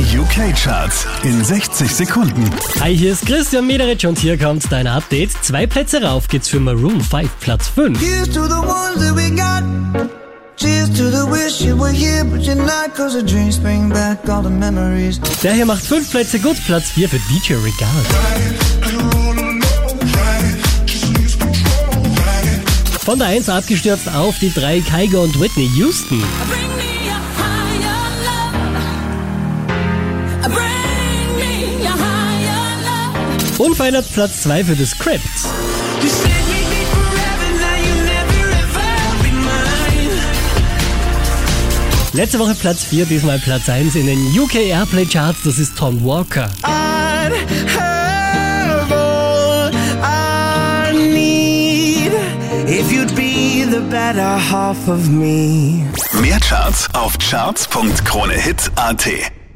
Die UK-Charts in 60 Sekunden. Hi, hier ist Christian Mederich und hier kommt dein Update. Zwei Plätze rauf geht's für Maroon 5, Platz 5. Here's to the ones that we got. Cheers to the wish you were here, but you're not. Cause the dreams bring back all the memories. Der hier macht fünf Plätze gut, Platz 4 für DJ Regard. Von der 1 abgestürzt auf die 3 Kygo und Whitney Houston. Unverändert Platz 2 für The Script. Letzte Woche Platz 4, diesmal Platz 1 in den UK Airplay Charts, das ist Tom Walker. I'd have all I need if you'd be the better half of me. Mehr Charts auf charts.kronehit.at.